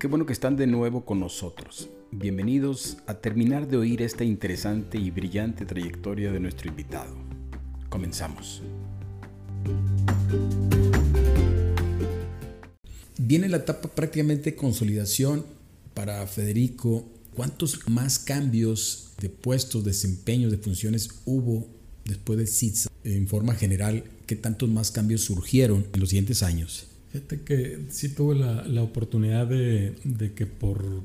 qué bueno que están de nuevo con nosotros. Bienvenidos a terminar de oír esta interesante y brillante trayectoria de nuestro invitado. Comenzamos. Viene la etapa prácticamente de consolidación para Federico. ¿Cuántos más cambios de puestos, desempeños, de funciones hubo después de CITSA? En forma general, ¿qué tantos más cambios surgieron en los siguientes años? Fíjate que sí tuve la, la oportunidad de, de, que por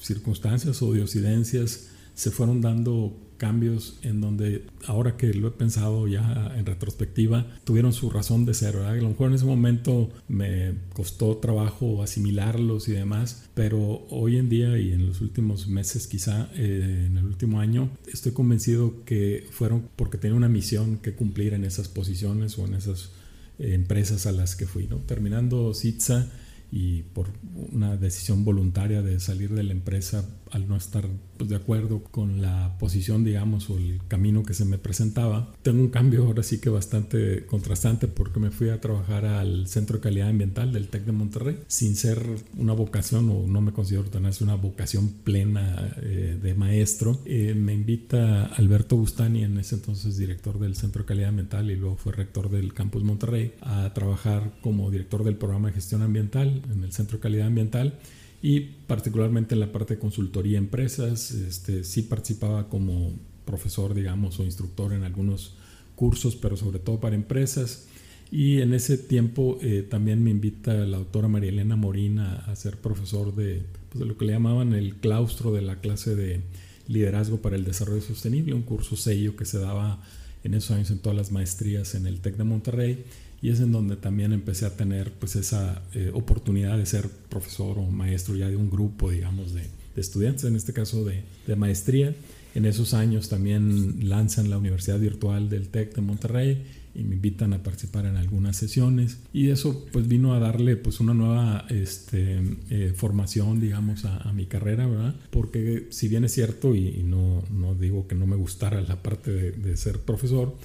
circunstancias o diosidencias se fueron dando cambios en donde ahora que lo he pensado ya en retrospectiva tuvieron su razón de ser, ¿verdad? A lo mejor en ese momento me costó trabajo asimilarlos y demás, pero hoy en día y en los últimos meses quizá eh, en el último año estoy convencido que fueron porque tenía una misión que cumplir en esas posiciones o en esas empresas a las que fui. ¿no? Terminando Sitza y por una decisión voluntaria de salir de la empresa al no estar pues, de acuerdo con la posición, digamos, o el camino que se me presentaba. Tengo un cambio ahora sí que bastante contrastante porque me fui a trabajar al Centro de Calidad Ambiental del TEC de Monterrey sin ser una vocación o no me considero tan así una vocación plena eh, de maestro. Eh, me invita Alberto Bustani, en ese entonces director del Centro de Calidad Ambiental y luego fue rector del Campus Monterrey, a trabajar como director del programa de gestión ambiental en el Centro de Calidad Ambiental y particularmente en la parte de consultoría empresas, este, sí participaba como profesor, digamos, o instructor en algunos cursos, pero sobre todo para empresas. Y en ese tiempo eh, también me invita la doctora María Elena Morina a ser profesor de, pues, de, lo que le llamaban el claustro de la clase de liderazgo para el desarrollo sostenible, un curso sello que se daba en esos años en todas las maestrías en el TEC de Monterrey y es en donde también empecé a tener pues esa eh, oportunidad de ser profesor o maestro ya de un grupo, digamos, de, de estudiantes, en este caso de, de, maestría. En esos años también lanzan la Universidad Virtual del TEC de Monterrey y me invitan a participar en algunas sesiones y eso pues vino a darle pues una nueva este, eh, formación digamos a, a, mi carrera verdad porque si bien es cierto y, y, no, no digo que no me gustara la parte de, de ser profesor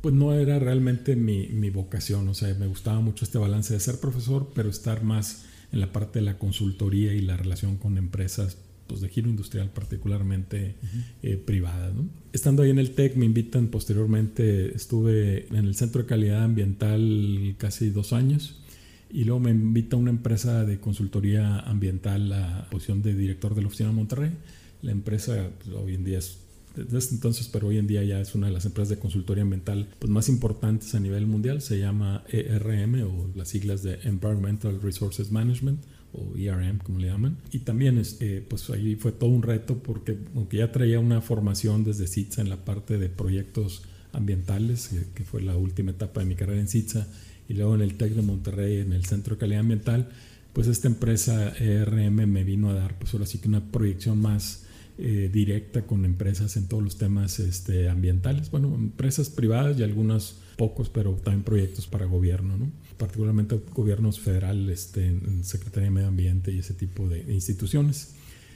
pues no era realmente mi, mi, vocación, o sea, me gustaba mucho este balance de ser profesor, pero estar más en la parte de la consultoría y la relación con empresas pues de giro industrial particularmente uh -huh. eh, privadas. ¿no? Estando ahí en el TEC me invitan posteriormente, estuve en el Centro de Calidad Ambiental casi dos años y luego me invita una empresa de consultoría ambiental a la posición de director de la oficina de Monterrey. La empresa pues, hoy en día es desde entonces, pero hoy en día ya es una de las empresas de consultoría ambiental pues, más importantes a nivel mundial. Se llama ERM o las siglas de Environmental Resources Management o ERM como le llaman. Y también eh, pues ahí fue todo un reto porque aunque ya traía una formación desde CITSA en la parte de proyectos ambientales, que, que fue la última etapa de mi carrera en CITSA, y luego en el TEC de Monterrey, en el Centro de Calidad Ambiental, pues esta empresa ERM me vino a dar pues ahora sí que una proyección más eh, directa con empresas en todos los temas este, ambientales, bueno, empresas privadas y algunos pocos, pero también proyectos para gobierno, ¿no? particularmente gobiernos federales, este, en Secretaría de Medio Ambiente y ese tipo de, instituciones.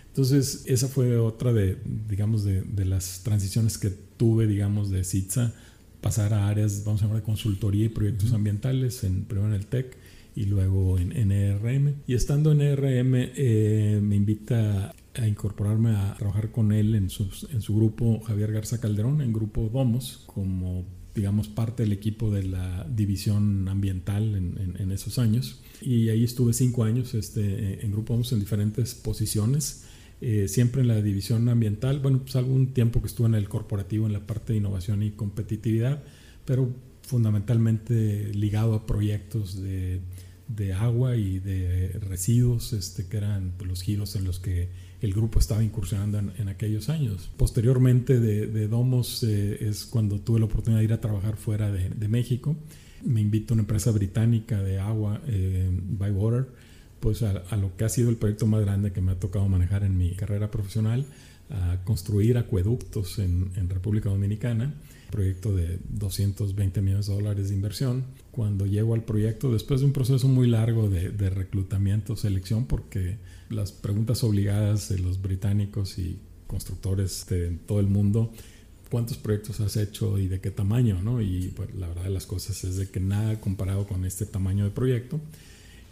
Entonces, esa fue otra de, digamos, de, de, las transiciones que tuve, digamos, de CITSA, pasar a áreas, vamos a llamar, de consultoría y proyectos uh -huh. ambientales, en, primero en el TEC y luego en, en ERM. Y estando en ERM, eh, me invita a incorporarme a trabajar con él en su, en su grupo Javier Garza Calderón, en grupo Domos, como digamos parte del equipo de la división ambiental en, en, en esos años. Y ahí estuve cinco años este, en grupo Domos en diferentes posiciones. Eh, siempre en la división ambiental, bueno, pues algún tiempo que estuve en el corporativo en la parte de innovación y competitividad, pero fundamentalmente ligado a proyectos de, de agua y de residuos, este, que eran los giros en los que el grupo estaba incursionando en, aquellos años. Posteriormente de, Domos eh, es cuando tuve la oportunidad de ir a trabajar fuera de, México. Me invitó a una empresa británica de agua, eh, Bywater, pues a, lo que ha sido el proyecto más grande que me ha tocado manejar en mi carrera profesional, a construir acueductos en República Dominicana proyecto de 220 millones de dólares de inversión. Cuando llego al proyecto, después de un proceso muy largo de, de reclutamiento, selección, porque las preguntas obligadas de los británicos y constructores de todo el mundo, cuántos proyectos has hecho y de qué tamaño, ¿no? Y pues, la verdad de las cosas es de que nada comparado con este tamaño de proyecto.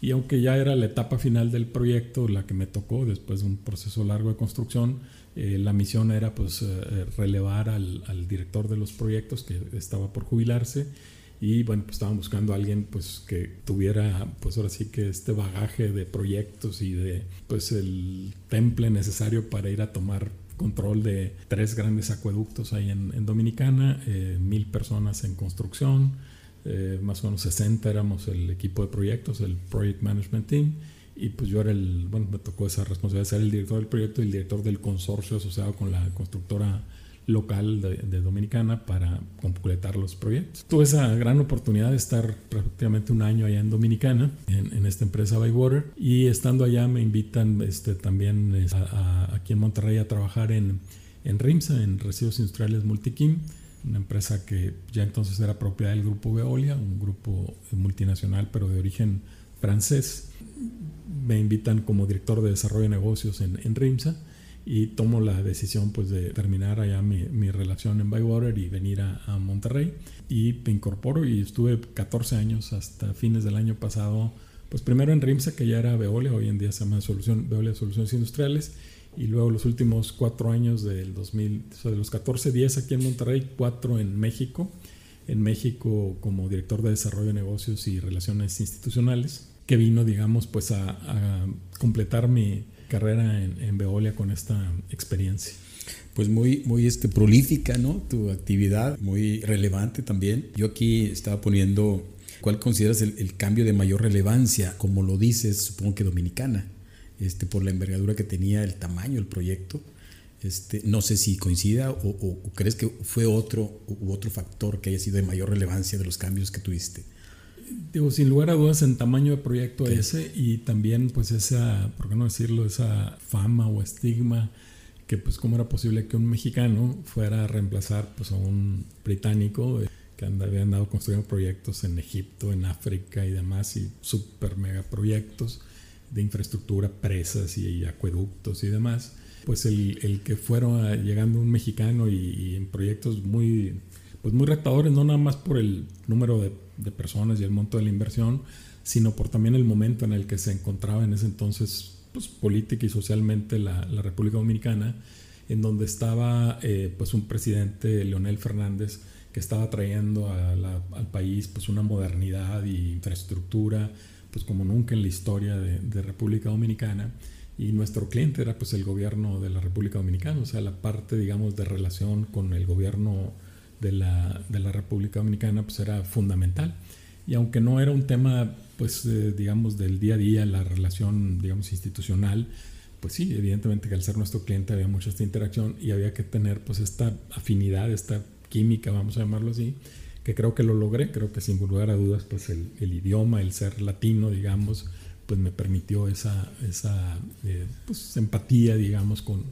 Y aunque ya era la etapa final del proyecto, la que me tocó después de un proceso largo de construcción, eh, la misión era pues eh, relevar al, al, director de los proyectos que estaba por jubilarse. Y bueno, pues estaban buscando a alguien pues que tuviera pues ahora sí que este bagaje de proyectos y de pues el temple necesario para ir a tomar control de tres grandes acueductos ahí en, Dominicana, eh, mil personas en construcción, eh, más o menos 60 éramos el equipo de proyectos, el Project Management Team, y pues yo era el, bueno, me tocó esa responsabilidad de ser el director del proyecto y el director del consorcio asociado con la constructora local de, Dominicana para completar los proyectos. Tuve esa gran oportunidad de estar prácticamente un año allá en Dominicana, en, esta empresa Bywater, y estando allá me invitan este, también aquí en Monterrey a trabajar en, en RIMSA, en Residuos Industriales Multiquim, una empresa que ya entonces era propiedad del grupo Veolia, un grupo multinacional pero de origen francés. Me invitan como director de desarrollo de negocios en, en RIMSA y tomo la decisión pues de terminar allá mi, mi relación en Bywater y venir a, a, Monterrey y me incorporo y estuve 14 años hasta fines del año pasado pues primero en RIMSA que ya era Veolia, hoy en día se llama Solución, Veolia Soluciones Industriales y luego los últimos cuatro años del 2000, o sea, de los 14, 10 aquí en Monterrey, cuatro en México, en México como director de desarrollo de negocios y relaciones institucionales, que vino, digamos, pues a, a completar mi carrera en, en, Veolia con esta experiencia. Pues muy, muy este, prolífica, ¿no? Tu actividad, muy relevante también. Yo aquí estaba poniendo, ¿cuál consideras el, el cambio de mayor relevancia? Como lo dices, supongo que dominicana este, por la envergadura que tenía, el tamaño del proyecto. Este, no sé si coincida o, crees que fue otro u otro factor que haya sido de mayor relevancia de los cambios que tuviste. Digo, sin lugar a dudas en tamaño de proyecto ese y también pues esa, por qué no decirlo, esa fama o estigma que pues cómo era posible que un mexicano fuera a reemplazar pues a un británico eh, que había andado construyendo proyectos en Egipto, en África y demás y super mega proyectos de infraestructura, presas y, acueductos y demás, pues el, el que fuera llegando un mexicano y, en proyectos muy, pues muy retadores, no nada más por el número de, de, personas y el monto de la inversión, sino por también el momento en el que se encontraba en ese entonces pues, política y socialmente la, la República Dominicana, en donde estaba eh, pues un presidente, Leonel Fernández, que estaba trayendo al país pues una modernidad y infraestructura, pues como nunca en la historia de, República Dominicana y nuestro cliente era pues el gobierno de la República Dominicana, o sea, la parte digamos de relación con el gobierno de la, de la República Dominicana pues era fundamental. Y aunque no era un tema pues eh, digamos del día a día, la relación digamos institucional, pues sí, evidentemente que al ser nuestro cliente había mucha esta interacción y había que tener pues esta afinidad, esta química, vamos a llamarlo así, que creo que lo logré, creo que sin lugar a dudas, pues el, el idioma, el ser latino, digamos, pues me permitió esa, esa eh, pues, empatía, digamos, con,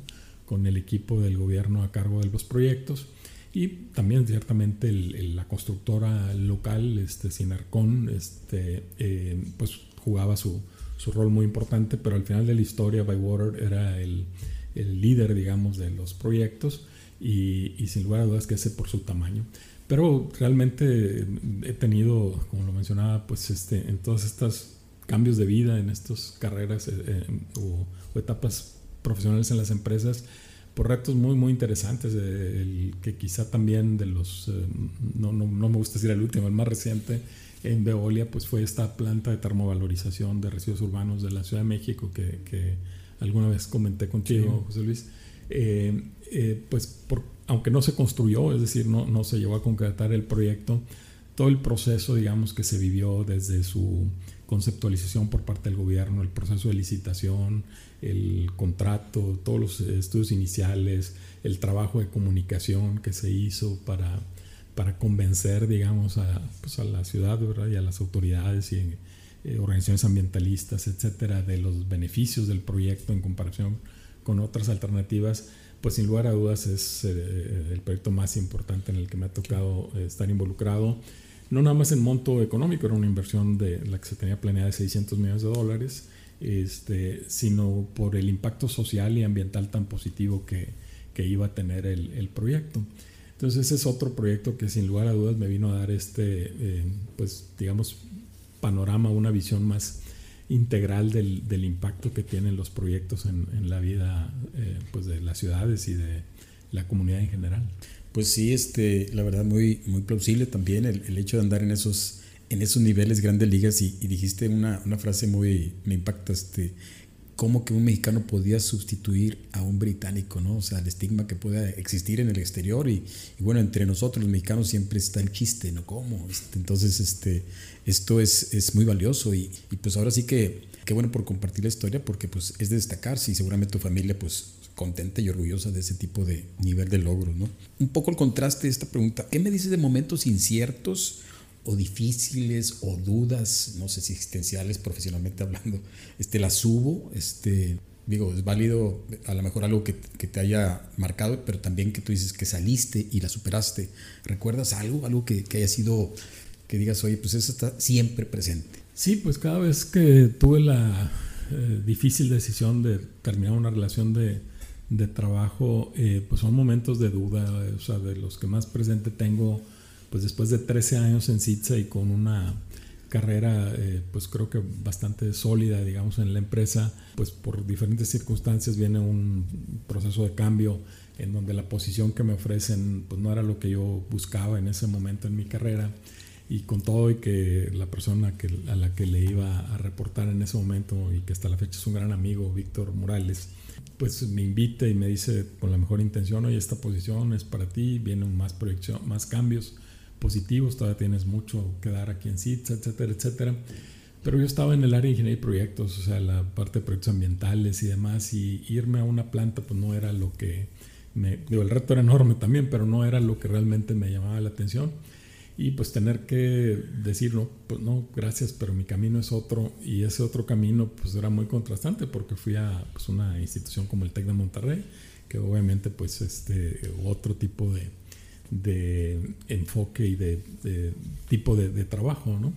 con el equipo del gobierno a cargo de los proyectos. Y también ciertamente el, la constructora local, este, Sinarcon, este, eh, pues jugaba su, su, rol muy importante, pero al final de la historia Bywater era el, el líder, digamos, de los proyectos y, y, sin lugar a dudas que ese por su tamaño. Pero realmente he tenido, como lo mencionaba, pues este, en todas estas cambios de vida, en estas carreras eh, eh, o, etapas profesionales en las empresas, por retos muy, muy interesantes, el que quizá también de los, eh, no, no, no, me gusta decir el último, el más reciente en Veolia, pues fue esta planta de termovalorización de residuos urbanos de la Ciudad de México que, que alguna vez comenté contigo, José Luis. Pues por aunque no se construyó, es decir, no, no se llevó a concretar el proyecto, todo el proceso, digamos, que se vivió desde su conceptualización por parte del gobierno, el proceso de licitación, el contrato, todos los estudios iniciales, el trabajo de comunicación que se hizo para, para convencer, digamos, a, pues a la ciudad ¿verdad? y a las autoridades y eh, organizaciones ambientalistas, etcétera, de los beneficios del proyecto en comparación con otras alternativas pues sin lugar a dudas es eh, el proyecto más importante en el que me ha tocado eh, estar involucrado. No nada más en monto económico, era una inversión de la que se tenía planeada de 600 millones de dólares, este, sino por el impacto social y ambiental tan positivo que, que iba a tener el, proyecto. Entonces ese es otro proyecto que sin lugar a dudas me vino a dar este, eh, pues digamos, panorama, una visión más integral del, del, impacto que tienen los proyectos en, en la vida eh, pues de las ciudades y de la comunidad en general. Pues sí, este, la verdad muy, muy plausible también el, el hecho de andar en esos, en esos niveles grandes ligas y, y dijiste una, una, frase muy, me impacta, este, cómo que un mexicano podía sustituir a un británico, ¿no? O sea, el estigma que pueda existir en el exterior y, bueno, entre nosotros los mexicanos siempre está el chiste, ¿no? ¿Cómo? Este, entonces, este, esto es, es muy valioso y, y, pues ahora sí que, qué bueno por compartir la historia porque pues es de destacarse y seguramente tu familia pues contenta y orgullosa de ese tipo de nivel de logros, ¿no? Un poco el contraste de esta pregunta, ¿qué me dices de momentos inciertos? O difíciles o dudas, no sé si existenciales profesionalmente hablando, este, las hubo, este, digo, es válido a lo mejor algo que, que, te haya marcado, pero también que tú dices que saliste y la superaste. ¿Recuerdas algo, algo que, que haya sido, que digas, oye, pues eso está siempre presente? Sí, pues cada vez que tuve la eh, difícil decisión de terminar una relación de, de trabajo, eh, pues son momentos de duda, o sea, de los que más presente tengo pues después de 13 años en CITSA y con una carrera eh, pues creo que bastante sólida digamos en la empresa pues por diferentes circunstancias viene un proceso de cambio en donde la posición que me ofrecen pues no era lo que yo buscaba en ese momento en mi carrera. Y con todo y que la persona que, a la que le iba a reportar en ese momento y que hasta la fecha es un gran amigo, Víctor Morales, pues me invita y me dice con la mejor intención, oye, esta posición es para ti, vienen más proyección, más cambios, positivos, todavía tienes mucho que dar aquí en CITS, etcétera, etcétera. Pero yo estaba en el área de ingeniería y proyectos, o sea, la parte de proyectos ambientales y demás, y irme a una planta pues no era lo que me, digo, el reto era enorme también, pero no era lo que realmente me llamaba la atención. Y pues tener que decir, no, pues no, gracias, pero mi camino es otro, y ese otro camino pues era muy contrastante porque fui a pues, una institución como el TEC de Monterrey, que obviamente pues este, otro tipo de, de enfoque y de, de tipo de, de, trabajo, ¿no?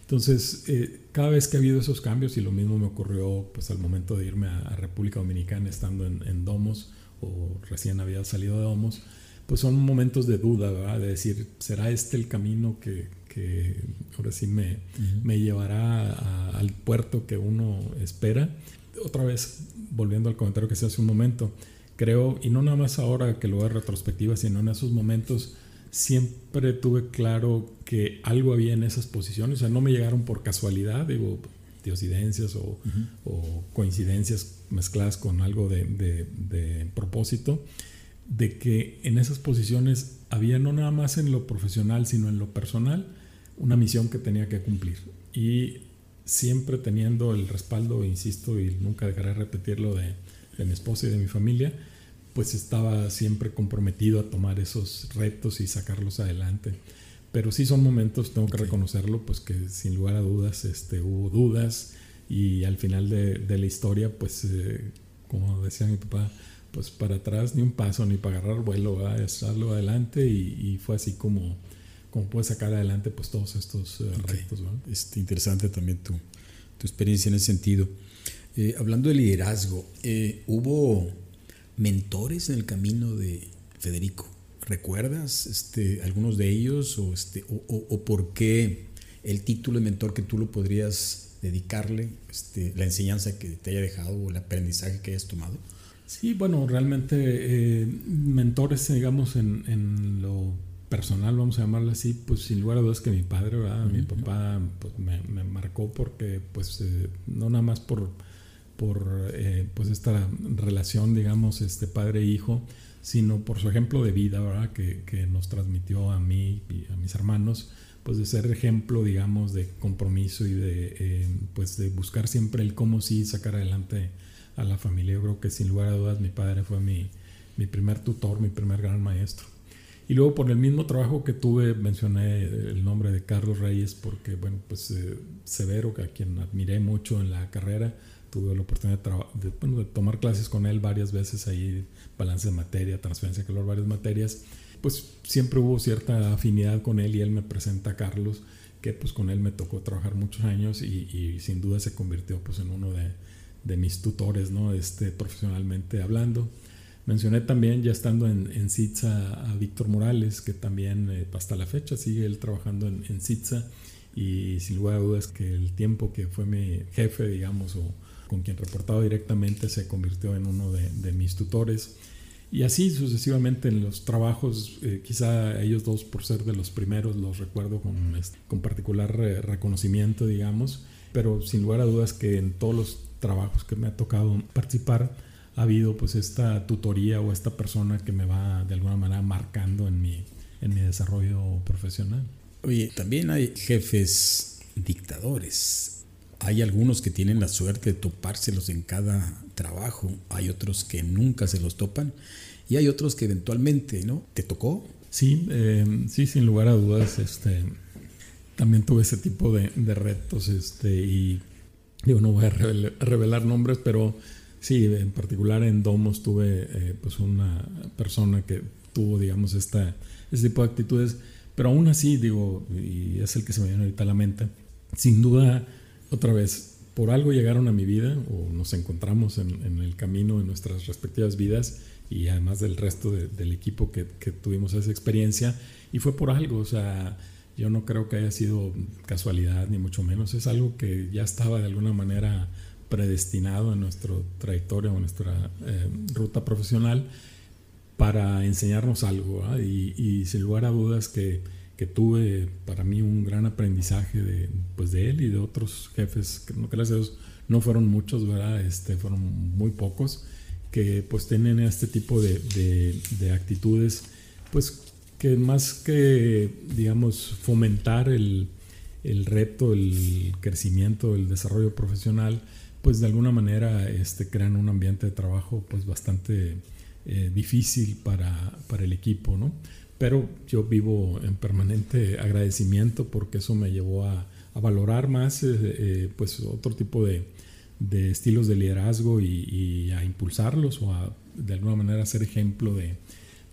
Entonces, eh, cada vez que ha habido esos cambios, y lo mismo me ocurrió pues al momento de irme a, a República Dominicana estando en, en, Domos, o recién había salido de Domos, pues son momentos de duda, ¿verdad? De decir, ¿será este el camino que, que ahora sí me, uh -huh. me llevará a, al puerto que uno espera? Otra vez, volviendo al comentario que se hace un momento, creo, y no nada más ahora que lo veo retrospectiva, sino en esos momentos, siempre tuve claro que algo había en esas posiciones, o sea, no me llegaron por casualidad, digo, diosidencias o, uh -huh. o coincidencias mezcladas con algo de, de, de, propósito, de que en esas posiciones había no nada más en lo profesional, sino en lo personal, una misión que tenía que cumplir. Y siempre teniendo el respaldo, insisto, y nunca dejaré de repetirlo, de, de mi esposa y de mi familia, pues estaba siempre comprometido a tomar esos retos y sacarlos adelante. Pero sí son momentos, tengo que reconocerlo, pues que sin lugar a dudas este, hubo dudas y al final de, de la historia, pues eh, como decía mi papá, pues para atrás ni un paso, ni para agarrar vuelo, ¿verdad? echarlo adelante y, y, fue así como, como puedes sacar adelante pues todos estos okay. retos. Es interesante también tu, tu experiencia en ese sentido. Eh, hablando de liderazgo, eh, hubo mentores en el camino de Federico. ¿Recuerdas este, algunos de ellos o, este, o, o, o, por qué el título de mentor que tú lo podrías dedicarle, este, la enseñanza que te haya dejado o el aprendizaje que hayas tomado? Sí, bueno, realmente eh, mentores, digamos, en, en, lo personal, vamos a llamarlo así, pues sin lugar a dudas que mi padre, ¿verdad? mi uh -huh. papá pues, me, me, marcó porque, pues, eh, no nada más por por eh, pues esta relación, digamos, este padre-hijo, sino por su ejemplo de vida, ¿verdad? Que, que, nos transmitió a mí y a mis hermanos, pues de ser ejemplo, digamos, de compromiso y de, eh, pues de buscar siempre el cómo sí sacar adelante a la familia. Yo creo que sin lugar a dudas mi padre fue mi, mi primer tutor, mi primer gran maestro. Y luego por el mismo trabajo que tuve, mencioné el nombre de Carlos Reyes, porque, bueno, pues eh, Severo, a quien admiré mucho en la carrera, tuve la oportunidad de, de, bueno, de, tomar clases con él varias veces ahí, balance de materia, transferencia de calor, varias materias, pues siempre hubo cierta afinidad con él y él me presenta a Carlos, que pues con él me tocó trabajar muchos años y, y sin duda se convirtió pues en uno de, de, mis tutores, ¿no? Este, profesionalmente hablando. Mencioné también, ya estando en, en CITSA, a Víctor Morales, que también eh, hasta la fecha sigue él trabajando en, en CITSA y sin lugar a dudas que el tiempo que fue mi jefe, digamos, o con quien reportaba directamente, se convirtió en uno de, mis tutores. Y así sucesivamente en los trabajos, eh, quizá ellos dos por ser de los primeros los recuerdo con, con particular reconocimiento, digamos, pero sin lugar a dudas que en todos los trabajos que me ha tocado participar ha habido pues esta tutoría o esta persona que me va de alguna manera marcando en mi, en mi desarrollo profesional. Oye, también hay jefes dictadores. Hay algunos que tienen la suerte de topárselos en cada trabajo, hay otros que nunca se los topan y hay otros que eventualmente, ¿no? ¿Te tocó? Sí, eh, sí, sin lugar a dudas, este, también tuve ese tipo de, retos, este, y digo, no voy a revelar, nombres, pero sí, en particular en Domos tuve eh, pues una persona que tuvo, digamos, esta, este tipo de actitudes pero aún así, digo, y es el que se me viene ahorita a la mente, sin duda, otra vez, por algo llegaron a mi vida o nos encontramos en, el camino en nuestras respectivas vidas y además del resto del equipo que, tuvimos esa experiencia y fue por algo, o sea, yo no creo que haya sido casualidad ni mucho menos, es algo que ya estaba de alguna manera predestinado en nuestra trayectoria o nuestra eh, ruta profesional para enseñarnos algo. Y, sin lugar a dudas que, que, tuve para mí un gran aprendizaje de, pues de él y de otros jefes, que no, gracias a Dios no fueron muchos, ¿verdad? Este, fueron muy pocos, que pues tienen este tipo de, de, actitudes, pues que más que, digamos, fomentar el, el reto, el crecimiento, el desarrollo profesional, pues de alguna manera este, crean un ambiente de trabajo pues bastante eh, difícil para, para, el equipo, ¿no? Pero yo vivo en permanente agradecimiento porque eso me llevó a, valorar más eh, eh, pues otro tipo de, de, estilos de liderazgo y, a impulsarlos o a de alguna manera ser ejemplo de,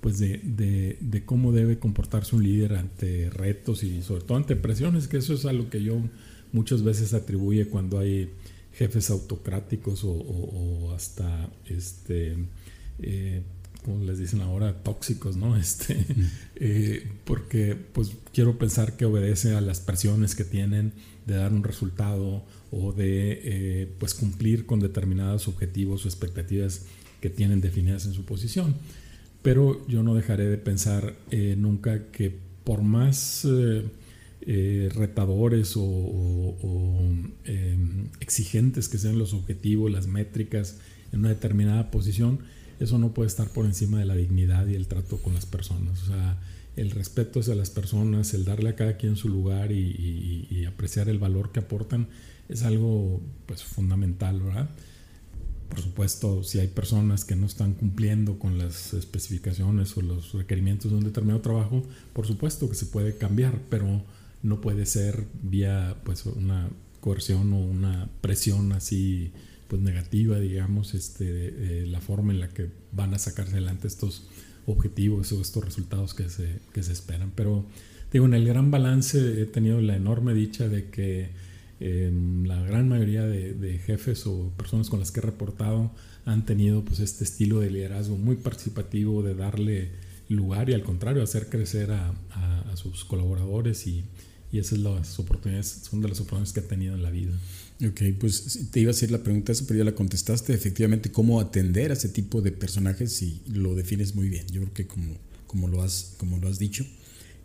pues de, cómo debe comportarse un líder ante retos y sobre todo ante presiones, que eso es a lo que yo muchas veces atribuye cuando hay jefes autocráticos o, o hasta este, eh, como les dicen ahora, tóxicos, ¿no? Este, eh, porque pues quiero pensar que obedece a las presiones que tienen de dar un resultado o de eh, pues cumplir con determinados objetivos o expectativas que tienen definidas en su posición. Pero yo no dejaré de pensar nunca que por más retadores o, o em, exigentes que sean los objetivos, las métricas en una determinada posición, eso no puede estar por encima de la dignidad y el trato con las personas. O sea, el respeto hacia las personas, el darle a cada quien su lugar y, apreciar el valor que aportan es algo pues fundamental, ¿verdad? Por supuesto, si hay personas que no están cumpliendo con las especificaciones o los requerimientos de un determinado trabajo, por supuesto que se puede cambiar, pero no puede ser vía pues una coerción o una presión así pues negativa, digamos, este, la forma en la que van a sacarse adelante estos objetivos o estos resultados que se, que se esperan. Pero digo, en el gran balance he tenido la enorme dicha de que em, la gran mayoría de, jefes o personas con las que he reportado han tenido pues este estilo de liderazgo muy participativo de darle lugar y al contrario hacer crecer a, a, sus colaboradores y, y esas son las oportunidades, son de las oportunidades que he tenido en la vida. Ok, pues te iba a hacer la pregunta pero ya la contestaste. Efectivamente, cómo atender a ese tipo de personajes y lo defines muy bien. Yo creo que como, como, lo, has, como lo has dicho.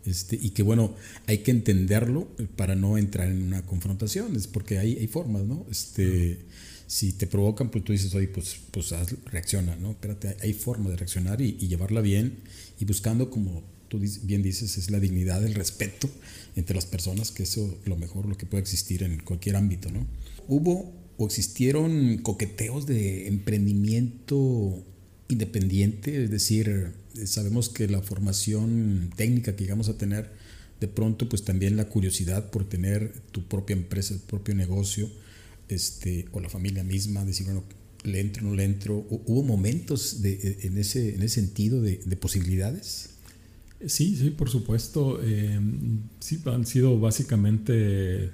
Este, y que bueno, hay que entenderlo para no entrar en una confrontación, es porque hay, hay formas, ¿no? Este, Si te provocan, pues tú dices, oye, pues, pues reacciona, ¿no? Espérate, hay forma de reaccionar y llevarla bien y buscando como tú bien dices, es la dignidad, el respeto entre las personas, que es lo mejor, lo que puede existir en cualquier ámbito, ¿no? ¿Hubo o existieron coqueteos de emprendimiento independiente? Es decir, sabemos que la formación técnica que llegamos a tener, de pronto pues también la curiosidad por tener tu propia empresa, tu propio negocio, este, o la familia misma, decir, bueno, le entro, no le entro. ¿Hubo momentos de, en, ese, en ese sentido de, de posibilidades? Sí, sí, por supuesto. Eh, sí, han sido básicamente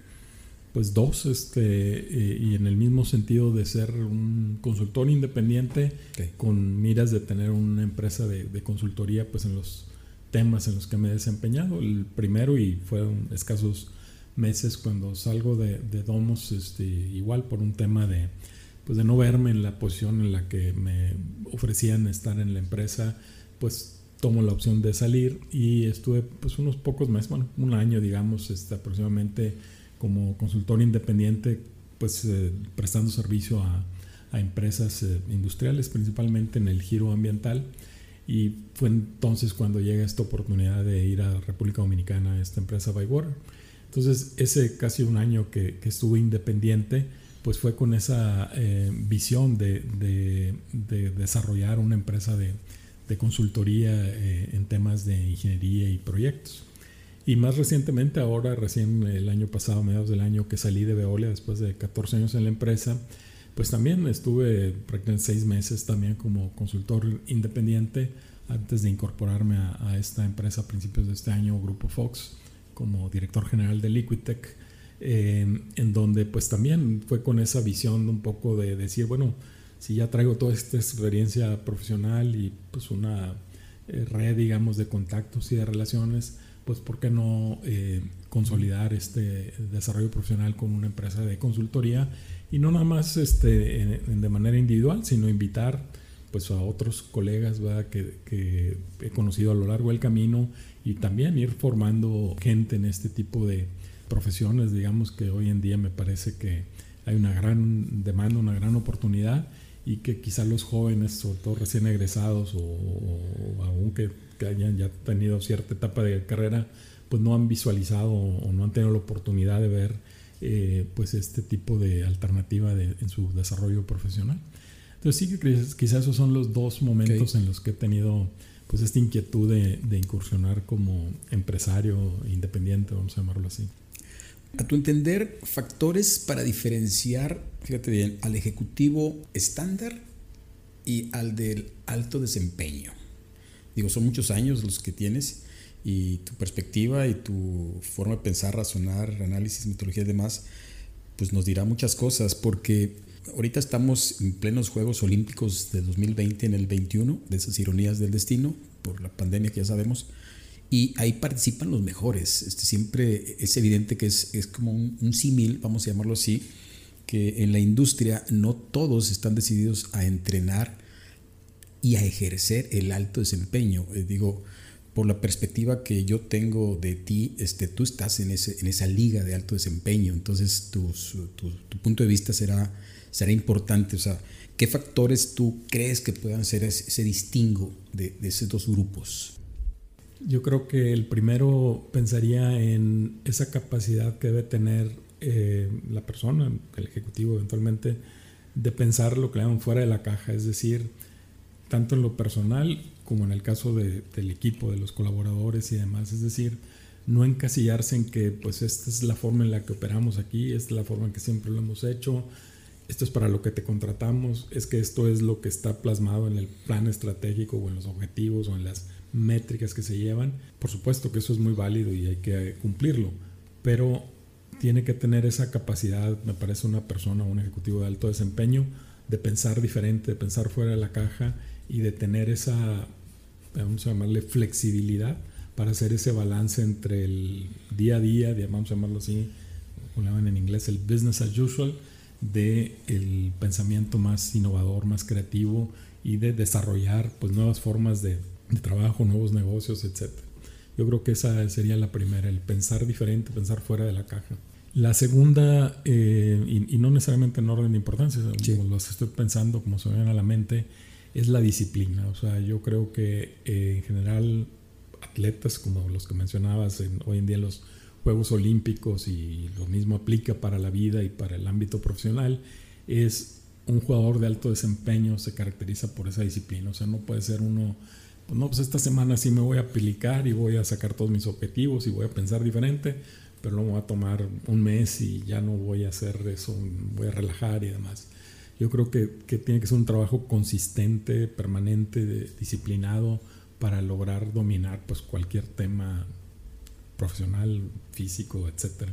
pues dos, este, eh, y en el mismo sentido de ser un consultor independiente con miras de tener una empresa de, consultoría pues en los temas en los que me he desempeñado. El primero y fueron escasos meses cuando salgo de, de Domos, este, igual por un tema de, pues de no verme en la posición en la que me ofrecían estar en la empresa, pues tomo la opción de salir y estuve pues unos pocos meses, bueno, un año digamos, este, aproximadamente como consultor independiente, pues eh, prestando servicio a, a empresas eh, industriales, principalmente en el giro ambiental. Y fue entonces cuando llega esta oportunidad de ir a República Dominicana a esta empresa Bywater. Entonces, ese casi un año que, que estuve independiente, pues fue con esa eh, visión de, de, de, desarrollar una empresa de, de consultoría eh, en temas de ingeniería y proyectos. Y más recientemente, ahora, recién el año pasado, mediados del año que salí de Veolia, después de 14 años en la empresa, pues también estuve prácticamente seis meses también como consultor independiente antes de incorporarme a, esta empresa a principios de este año, Grupo Fox, como director general de Liquidtech, eh, en donde pues también fue con esa visión un poco de decir, bueno, si ya traigo toda esta experiencia profesional y pues una eh, red, digamos, de contactos y de relaciones, pues ¿por qué no eh, consolidar este desarrollo profesional con una empresa de consultoría? Y no nada más este, de manera individual, sino invitar pues a otros colegas Que, que, he conocido a lo largo del camino y también ir formando gente en este tipo de profesiones, digamos que hoy en día me parece que hay una gran demanda, una gran oportunidad y que quizá los jóvenes, sobre todo recién egresados o, o aún que, hayan ya tenido cierta etapa de carrera, pues no han visualizado o no han tenido la oportunidad de ver eh, pues este tipo de alternativa en su desarrollo profesional. Entonces sí que quizás esos son los dos momentos en los que he tenido pues esta inquietud de, de, incursionar como empresario independiente, vamos a llamarlo así. A tu entender, factores para diferenciar, fíjate bien, al ejecutivo estándar y al del alto desempeño. Digo, son muchos años los que tienes y tu perspectiva y tu forma de pensar, razonar, análisis, metodología y demás, pues nos dirá muchas cosas porque ahorita estamos en plenos Juegos Olímpicos de 2020 en el 21, de esas ironías del destino, por la pandemia que ya sabemos, y ahí participan los mejores. Este, siempre es evidente que es, es como un, símil, vamos a llamarlo así, que en la industria no todos están decididos a entrenar y a ejercer el alto desempeño. Eh, digo, por la perspectiva que yo tengo de ti, este, tú estás en, ese, en esa liga de alto desempeño, entonces tu, tu, punto de vista será, será importante. O sea, ¿qué factores tú crees que puedan ser ese, distingo de, de esos dos grupos? Yo creo que el primero pensaría en esa capacidad que debe tener eh, la persona, el ejecutivo eventualmente, de pensar lo que le llaman fuera de la caja, es decir, tanto en lo personal como en el caso de, del equipo, de los colaboradores y demás, es decir, no encasillarse en que pues esta es la forma en la que operamos aquí, esta es la forma en que siempre lo hemos hecho, esto es para lo que te contratamos, es que esto es lo que está plasmado en el plan estratégico o en los objetivos o en las métricas que se llevan. Por supuesto que eso es muy válido y hay que cumplirlo, pero tiene que tener esa capacidad, me parece una persona, un ejecutivo de alto desempeño, de pensar diferente, de pensar fuera de la caja y de tener esa, vamos a llamarle flexibilidad para hacer ese balance entre el día a día, vamos a llamarlo así, llaman en inglés, el business as usual, de el pensamiento más innovador, más creativo y de desarrollar pues nuevas formas de de trabajo, nuevos negocios, etc. Yo creo que esa sería la primera, el pensar diferente, pensar fuera de la caja. La segunda, eh, y, no necesariamente en orden de importancia, como los estoy pensando, como se me viene a la mente, es la disciplina. O sea, yo creo que eh, en general atletas como los que mencionabas hoy en día los Juegos Olímpicos y lo mismo aplica para la vida y para el ámbito profesional, es un jugador de alto desempeño se caracteriza por esa disciplina. O sea, no puede ser uno pues no, pues esta semana sí me voy a aplicar y voy a sacar todos mis objetivos y voy a pensar diferente, pero no voy a tomar un mes y ya no voy a hacer eso, voy a relajar y demás. Yo creo que, que tiene que ser un trabajo consistente, permanente, disciplinado para lograr dominar pues cualquier tema profesional, físico, etc.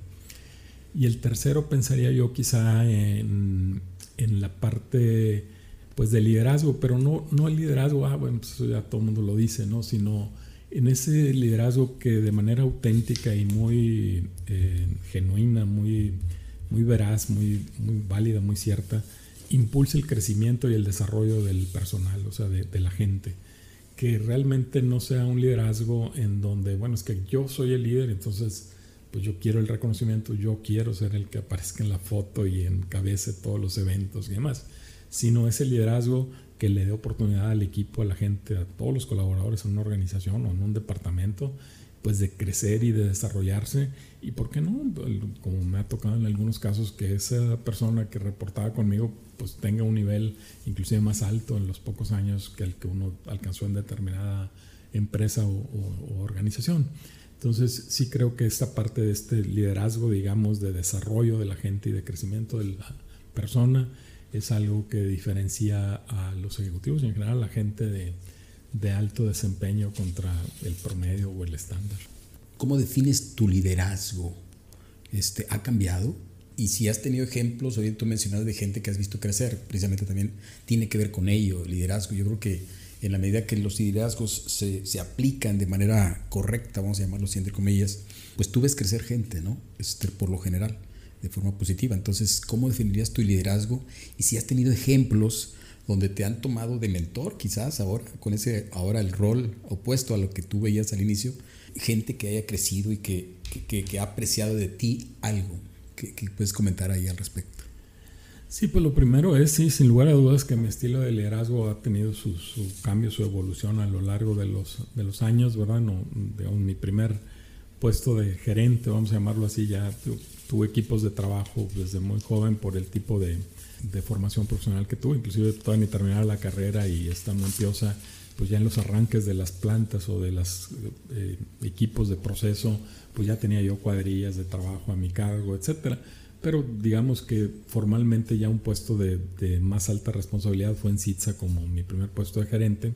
Y el tercero pensaría yo quizá en, en la parte pues de liderazgo, pero no, no el liderazgo, ah, bueno, pues eso ya todo el mundo lo dice, ¿no? Sino en ese liderazgo que de manera auténtica y muy eh, genuina, muy, muy veraz, muy, muy válida, muy cierta, impulsa el crecimiento y el desarrollo del personal, o sea, de, de, la gente. Que realmente no sea un liderazgo en donde, bueno, es que yo soy el líder, entonces pues yo quiero el reconocimiento, yo quiero ser el que aparezca en la foto y encabece todos los eventos y demás, sino ese liderazgo que le dé oportunidad al equipo, a la gente, a todos los colaboradores en una organización o en un departamento, pues de crecer y de desarrollarse. Y por qué no, como me ha tocado en algunos casos, que esa persona que reportaba conmigo pues tenga un nivel inclusive más alto en los pocos años que el que uno alcanzó en determinada empresa o, organización. Entonces sí creo que esta parte de este liderazgo, digamos, de desarrollo de la gente y de crecimiento de la persona, es algo que diferencia a los ejecutivos y en general a la gente de, de alto desempeño contra el promedio o el estándar. ¿Cómo defines tu liderazgo? Este, ¿Ha cambiado? Y si has tenido ejemplos, hoy tú mencionas de gente que has visto crecer, precisamente también tiene que ver con ello, el liderazgo. Yo creo que en la medida que los liderazgos se, se aplican de manera correcta, vamos a llamarlo así entre comillas, pues tú ves crecer gente, ¿no? Este, por lo general de forma positiva. Entonces, ¿cómo definirías tu liderazgo? Y si has tenido ejemplos donde te han tomado de mentor, quizás ahora, con ese, ahora el rol opuesto a lo que tú veías al inicio, gente que haya crecido y que, que, que ha apreciado de ti algo, que, puedes comentar ahí al respecto. Sí, pues lo primero es, sí, sin lugar a dudas, que mi estilo de liderazgo ha tenido su, cambio, su evolución a lo largo de los, de los años, ¿verdad? No, digamos, mi primer puesto de gerente, vamos a llamarlo así, ya tuve equipos de trabajo desde muy joven por el tipo de, de formación profesional que tuve, inclusive todavía ni terminar la carrera y estando en Piosa, pues ya en los arranques de las plantas o de los eh, equipos de proceso, pues ya tenía yo cuadrillas de trabajo a mi cargo, etcétera. Pero digamos que formalmente ya un puesto de, de más alta responsabilidad fue en CITSA como mi primer puesto de gerente.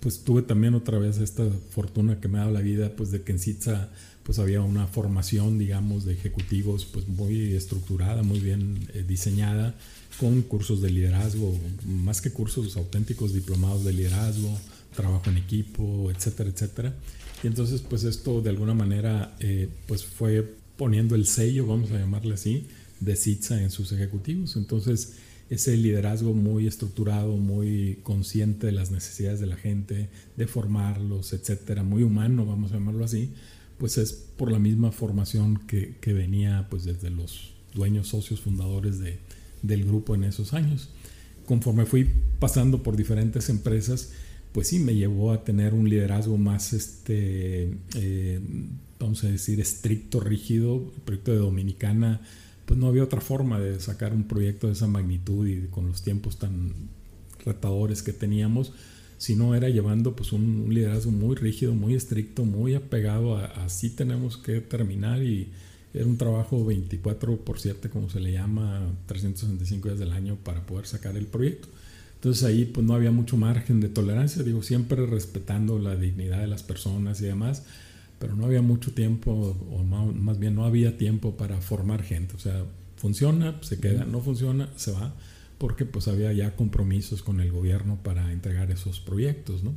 Pues tuve también otra vez esta fortuna que me ha dado la vida, pues de que en CITSA pues había una formación, digamos, de ejecutivos pues muy estructurada, muy bien eh, diseñada, con cursos de liderazgo, más que cursos auténticos, diplomados de liderazgo, trabajo en equipo, etcétera, etcétera. Y entonces pues esto de alguna manera eh, pues fue poniendo el sello, vamos a llamarle así, de CITSA en sus ejecutivos. Entonces ese liderazgo muy estructurado, muy consciente de las necesidades de la gente, de formarlos, etcétera, muy humano, vamos a llamarlo así, pues es por la misma formación que, venía pues desde los dueños, socios, fundadores de, del grupo en esos años. Conforme fui pasando por diferentes empresas, pues sí, me llevó a tener un liderazgo más, este, eh, vamos a decir, estricto, rígido. El proyecto de Dominicana, pues no había otra forma de sacar un proyecto de esa magnitud y con los tiempos tan retadores que teníamos sino era llevando pues un, liderazgo muy rígido, muy estricto, muy apegado a así tenemos que terminar y era un trabajo 24 por 7 como se le llama, 365 días del año para poder sacar el proyecto. Entonces ahí pues no había mucho margen de tolerancia, digo, siempre respetando la dignidad de las personas y demás, pero no había mucho tiempo, o más bien no había tiempo para formar gente, o sea, funciona, se queda, no funciona, se va porque pues había ya compromisos con el gobierno para entregar esos proyectos, ¿no?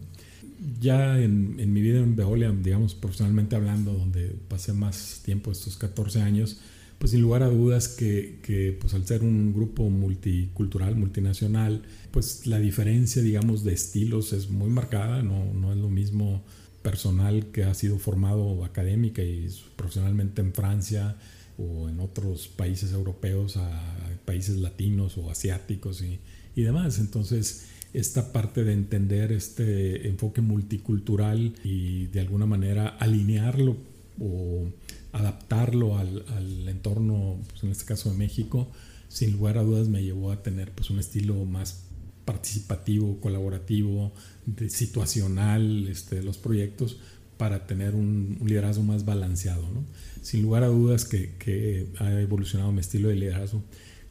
Ya en, en mi vida en Veolia, digamos profesionalmente hablando, donde pasé más tiempo, estos 14 años, pues sin lugar a dudas que, que, pues al ser un grupo multicultural, multinacional, pues la diferencia, digamos, de estilos es muy marcada, no, no es lo mismo personal que ha sido formado académica y profesionalmente en Francia, o en otros países europeos a países latinos o asiáticos y, y demás. Entonces, esta parte de entender este enfoque multicultural y de alguna manera alinearlo o adaptarlo al, al entorno, pues en este caso de México, sin lugar a dudas me llevó a tener pues un estilo más participativo, colaborativo, de, situacional este, de los proyectos para tener un, un liderazgo más balanceado. ¿no? sin lugar a dudas que, ha evolucionado mi estilo de liderazgo.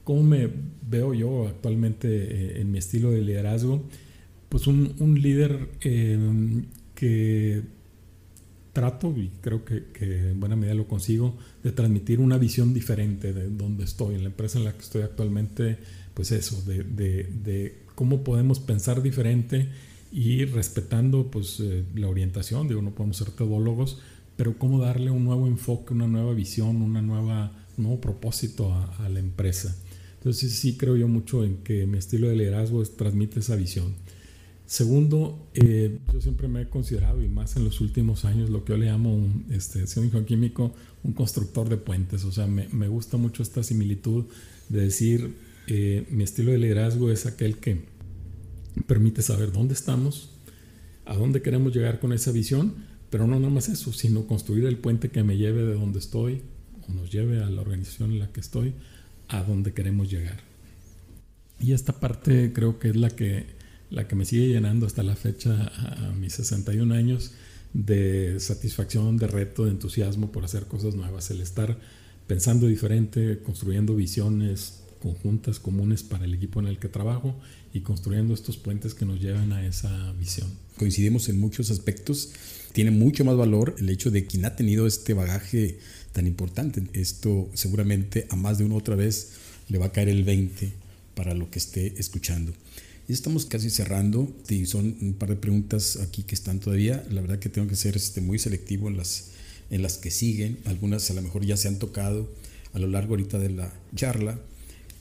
¿Cómo me veo yo actualmente eh, en mi estilo de liderazgo? Pues un, líder eh, que trato, y creo que, en buena medida lo consigo, de transmitir una visión diferente de donde estoy, en la empresa en la que estoy actualmente, pues eso, de, de cómo podemos pensar diferente y respetando pues eh, la orientación, digo, no podemos ser teólogos, pero cómo darle un nuevo enfoque, una nueva visión, una nueva, un nuevo propósito a, la empresa. Entonces sí creo yo mucho en que mi estilo de liderazgo transmite esa visión. Segundo, eh, yo siempre me he considerado, y más en los últimos años, lo que yo le llamo, un, este, soy un químico, un constructor de puentes. O sea, me, me gusta mucho esta similitud de decir, eh, mi estilo de liderazgo es aquel que permite saber dónde estamos, a dónde queremos llegar con esa visión, pero no nada más eso, sino construir el puente que me lleve de donde estoy, o nos lleve a la organización en la que estoy, a donde queremos llegar. Y esta parte creo que es la que la que me sigue llenando hasta la fecha a, mis 61 años de satisfacción, de reto, de entusiasmo por hacer cosas nuevas, el estar pensando diferente, construyendo visiones conjuntas, comunes para el equipo en el que trabajo y construyendo estos puentes que nos llevan a esa visión. Coincidimos en muchos aspectos. Tiene mucho más valor el hecho de quien ha tenido este bagaje tan importante. Esto seguramente a más de una otra vez le va a caer el 20 para lo que esté escuchando. Y estamos casi cerrando son un par de preguntas aquí que están todavía. La verdad que tengo que ser este, muy selectivo en las, en las que siguen. Algunas a lo mejor ya se han tocado a lo largo ahorita de la charla.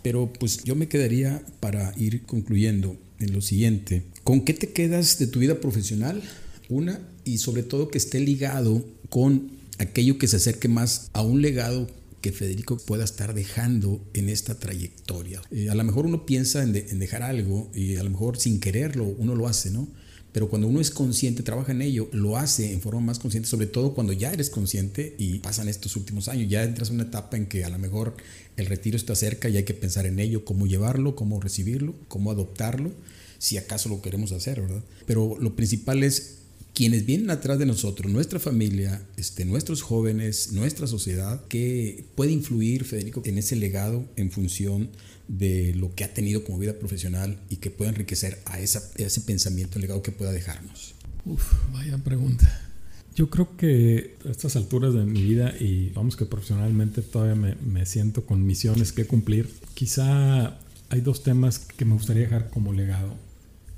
Pero pues yo me quedaría para ir concluyendo en lo siguiente. ¿Con qué te quedas de tu vida profesional? Una, y sobre todo que esté ligado con aquello que se acerque más a un legado que Federico pueda estar dejando en esta trayectoria. Eh, a lo mejor uno piensa en, dejar algo y a lo mejor sin quererlo uno lo hace, ¿no? Pero cuando uno es consciente, trabaja en ello, lo hace en forma más consciente, sobre todo cuando ya eres consciente y pasan estos últimos años, ya entras en una etapa en que a lo mejor el retiro está cerca y hay que pensar en ello, cómo llevarlo, cómo recibirlo, cómo adoptarlo, si acaso lo queremos hacer, ¿verdad? Pero lo principal es quienes vienen atrás de nosotros, nuestra familia, este, nuestros jóvenes, nuestra sociedad, que puede influir, Federico, en ese legado en función de lo que ha tenido como vida profesional y que pueda enriquecer a, ese pensamiento, el legado que pueda dejarnos? Uf, vaya pregunta. Yo creo que a estas alturas de mi vida y vamos que profesionalmente todavía me, me siento con misiones que cumplir, quizá hay dos temas que me gustaría dejar como legado.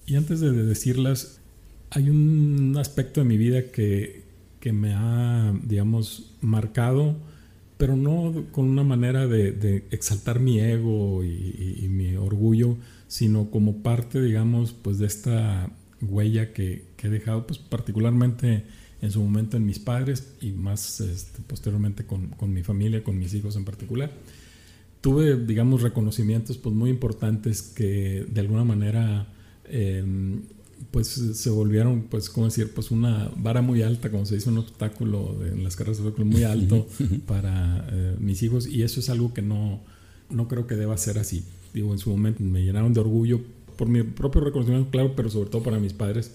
Y antes de decirlas, hay un aspecto de mi vida que, me ha, digamos, marcado, pero no con una manera de, exaltar mi ego y, mi orgullo, sino como parte, digamos, pues de esta huella que, he dejado, pues particularmente en su momento en mis padres y más este, posteriormente con, mi familia, con mis hijos en particular. Tuve, digamos, reconocimientos pues muy importantes que de alguna manera em, pues se volvieron, pues, ¿cómo decir? Pues una vara muy alta, como se dice, un obstáculo en las carreras de muy alto para eh, mis hijos y eso es algo que no, no creo que deba ser así. Digo, en su momento me llenaron de orgullo por mi propio reconocimiento, claro, pero sobre todo para mis padres,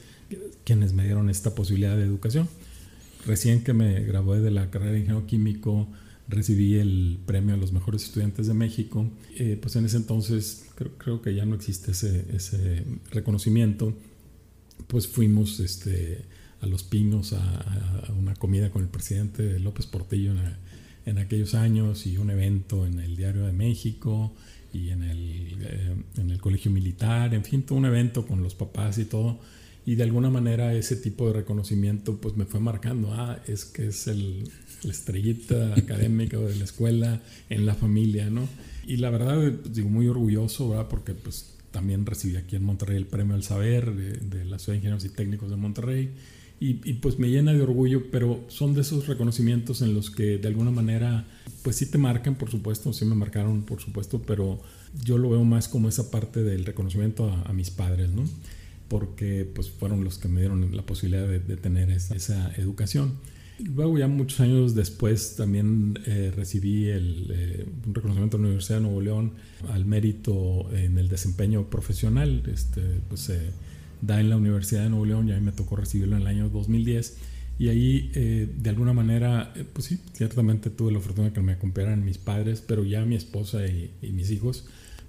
quienes me dieron esta posibilidad de educación. Recién que me gradué de la carrera de ingeniero químico, recibí el premio a los mejores estudiantes de México. Eh, pues en ese entonces creo, creo, que ya no existe ese, ese reconocimiento pues fuimos este, a Los Pinos a, una comida con el presidente López Portillo en, aquellos años y un evento en el Diario de México y en el, eh, en el Colegio Militar, en fin, todo un evento con los papás y todo. Y de alguna manera ese tipo de reconocimiento pues me fue marcando, ah, es que es el, la estrellita académica de la escuela, en la familia, ¿no? Y la verdad, pues, digo, muy orgulloso, ¿verdad? Porque pues también recibí aquí en Monterrey el premio al saber de, la Ciudad de Ingenieros y Técnicos de Monterrey. Y, pues me llena de orgullo, pero son de esos reconocimientos en los que de alguna manera, pues sí te marcan, por supuesto, sí me marcaron, por supuesto, pero yo lo veo más como esa parte del reconocimiento a, mis padres, ¿no? Porque pues fueron los que me dieron la posibilidad de, tener esa, esa educación. Luego ya muchos años después también eh, recibí el, eh, un reconocimiento de la Universidad de Nuevo León al mérito en el desempeño profesional. Este, pues se da en la Universidad de Nuevo León y a mí me tocó recibirlo en el año 2010. Y ahí, eh, de alguna manera, pues sí, ciertamente tuve la fortuna de que me acompañaran mis padres, pero ya mi esposa y, y mis hijos,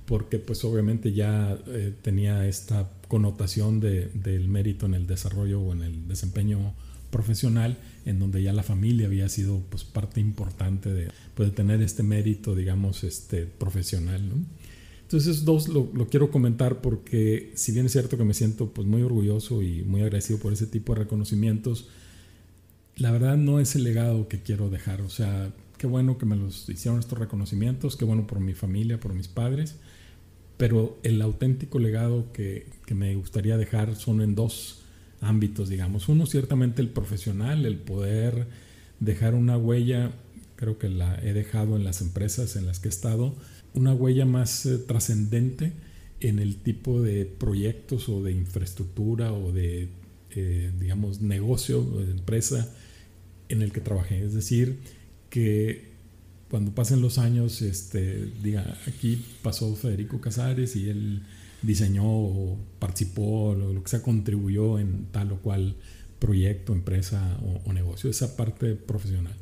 porque pues obviamente ya tenía esta connotación de, del mérito en el desarrollo o en el desempeño profesional en donde ya la familia había sido pues, parte importante de, pues, tener este mérito, digamos, este, profesional. Entonces, dos lo, lo, quiero comentar porque si bien es cierto que me siento pues muy orgulloso y muy agradecido por ese tipo de reconocimientos, la verdad no es el legado que quiero dejar. O sea, qué bueno que me los hicieron estos reconocimientos, qué bueno por mi familia, por mis padres, pero el auténtico legado que, que me gustaría dejar son en dos ámbitos, digamos. Uno, ciertamente el profesional, el poder dejar una huella, creo que la he dejado en las empresas en las que he estado, una huella más eh, trascendente en el tipo de proyectos o de infraestructura o de, eh, digamos, negocio o de empresa en el que trabajé. Es decir, que cuando pasen los años, este, diga, aquí pasó Federico Casares y él diseñó o participó, lo, lo que sea, contribuyó en tal o cual proyecto, empresa o, o negocio, esa parte profesional.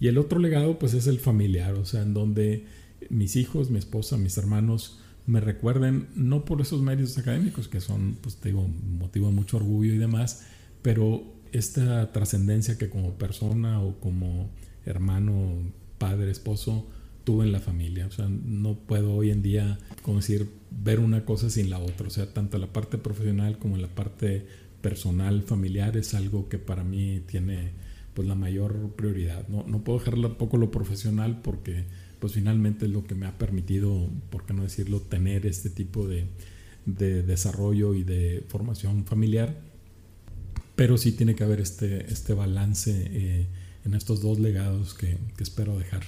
Y el otro legado, pues, es el familiar, o sea, en donde mis hijos, mi esposa, mis hermanos me recuerden, no por esos medios académicos que son, pues te digo, motivo de mucho orgullo y demás, pero esta trascendencia que como persona o como hermano, padre, esposo, tuve en la familia. O sea, no puedo hoy en día, como decir, ver una cosa sin la otra. O sea, tanto la parte profesional como la parte personal, familiar, es algo que para mí tiene pues la mayor prioridad. No, no puedo dejar poco lo profesional porque pues finalmente es lo que me ha permitido, por qué no decirlo, tener este tipo de, de desarrollo y de formación familiar. Pero sí tiene que haber este, este balance eh, en estos dos legados que, que espero dejar.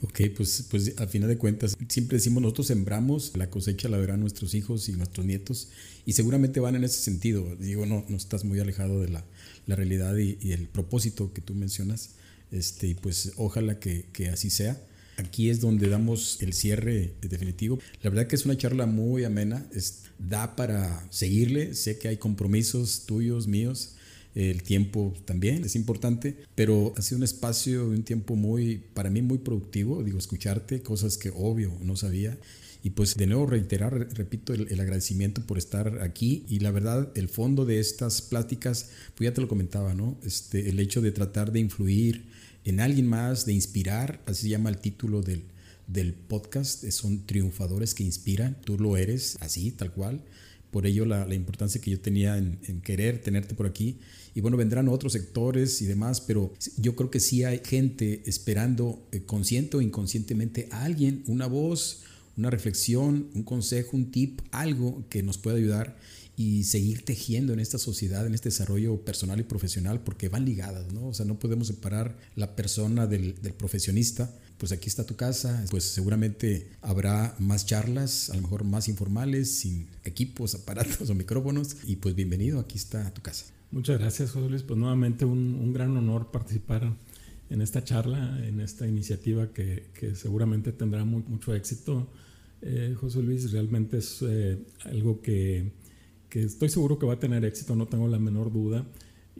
Ok, pues, pues a final de cuentas, siempre decimos nosotros sembramos, la cosecha la verán nuestros hijos y nuestros nietos, y seguramente van en ese sentido. Digo, no, no estás muy alejado de la, la realidad y, y, el propósito que tú mencionas, este, y pues ojalá que, que así sea. Aquí es donde damos el cierre definitivo. La verdad que es una charla muy amena, es, da para seguirle, sé que hay compromisos tuyos, míos, el tiempo también es importante, pero ha sido un espacio, un tiempo muy, para mí muy productivo, digo, escucharte, cosas que obvio no sabía. Y pues de nuevo reiterar, repito, el, agradecimiento por estar aquí y la verdad, el fondo de estas pláticas, pues ya te lo comentaba, ¿no? Este, el hecho de tratar de influir, en alguien más, de inspirar, así se llama el título del, del podcast, son triunfadores que inspiran, tú lo eres, así, tal cual. Por ello la, la importancia que yo tenía en, en, querer tenerte por aquí. Y bueno, vendrán otros sectores y demás, pero yo creo que sí hay gente esperando, eh, consciente o inconscientemente, a alguien, una voz, una reflexión, un consejo, un tip, algo que nos pueda ayudar y seguir tejiendo en esta sociedad, en este desarrollo personal y profesional, porque van ligadas, ¿no? O sea, no podemos separar la persona del, del, profesionista. Pues aquí está tu casa, pues seguramente habrá más charlas, a lo mejor más informales, sin equipos, aparatos o micrófonos, y pues bienvenido, aquí está tu casa. Muchas gracias, José Luis. Pues nuevamente un, gran honor participar en esta charla, en esta iniciativa que, que seguramente tendrá mucho éxito. Eh, José Luis, realmente es eh, algo que que estoy seguro que va a tener éxito, no tengo la menor duda.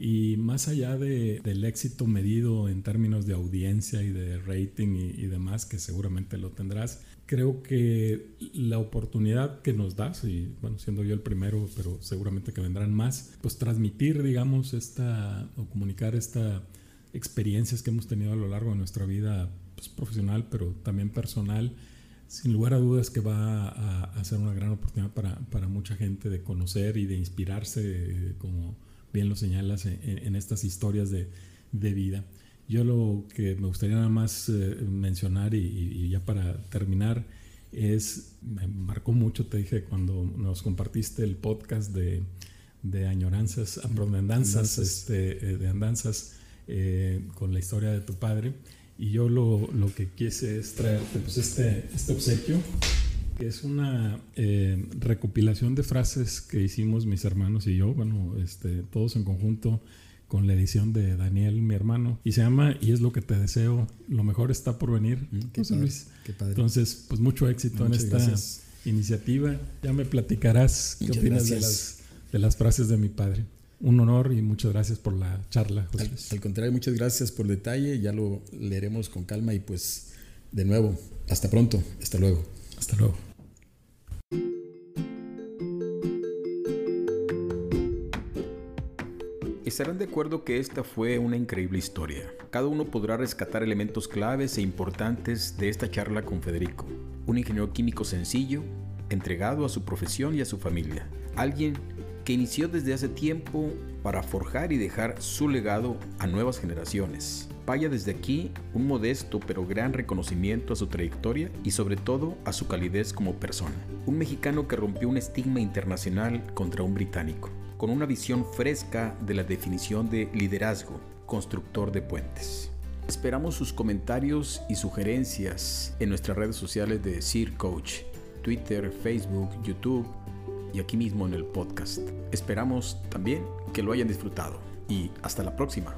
Y más allá de, del éxito medido en términos de audiencia y de rating y, y, demás, que seguramente lo tendrás, creo que la oportunidad que nos das, y bueno, siendo yo el primero, pero seguramente que vendrán más, pues transmitir, digamos, esta o comunicar estas experiencias que hemos tenido a lo largo de nuestra vida pues, profesional, pero también personal, sin lugar a dudas que va a, a ser una gran oportunidad para, para, mucha gente de conocer y de inspirarse, como bien lo señalas, en, en estas historias de, de, vida. Yo lo que me gustaría nada más eh, mencionar y, y, ya para terminar es, me marcó mucho, te dije, cuando nos compartiste el podcast de, de añoranzas, andanzas, este, eh, de andanzas eh, con la historia de tu padre. Y yo lo, lo, que quise es traerte pues este, este obsequio, que es una eh, recopilación de frases que hicimos mis hermanos y yo, bueno, este, todos en conjunto con la edición de Daniel, mi hermano, y se llama Y es lo que te deseo, lo mejor está por venir. Mm, qué, padre, Luis. qué padre. Entonces, pues mucho éxito Muchas en esta gracias. iniciativa. Ya me platicarás qué opinas de las, de las frases de mi padre un honor y muchas gracias por la charla, José al, al, contrario, muchas gracias por el detalle. Ya lo leeremos con calma y pues de nuevo, hasta pronto, hasta luego. Hasta luego. Estarán de acuerdo que esta fue una increíble historia. Cada uno podrá rescatar elementos claves e importantes de esta charla con Federico. Un ingeniero químico sencillo, entregado a su profesión y a su familia. Alguien que inició desde hace tiempo para forjar y dejar su legado a nuevas generaciones. Vaya desde aquí un modesto pero gran reconocimiento a su trayectoria y sobre todo a su calidez como persona. Un mexicano que rompió un estigma internacional contra un británico, con una visión fresca de la definición de liderazgo, constructor de puentes. Esperamos sus comentarios y sugerencias en nuestras redes sociales de Sir Coach, Twitter, Facebook, YouTube y aquí mismo en el podcast. Esperamos también que lo hayan disfrutado y hasta la próxima.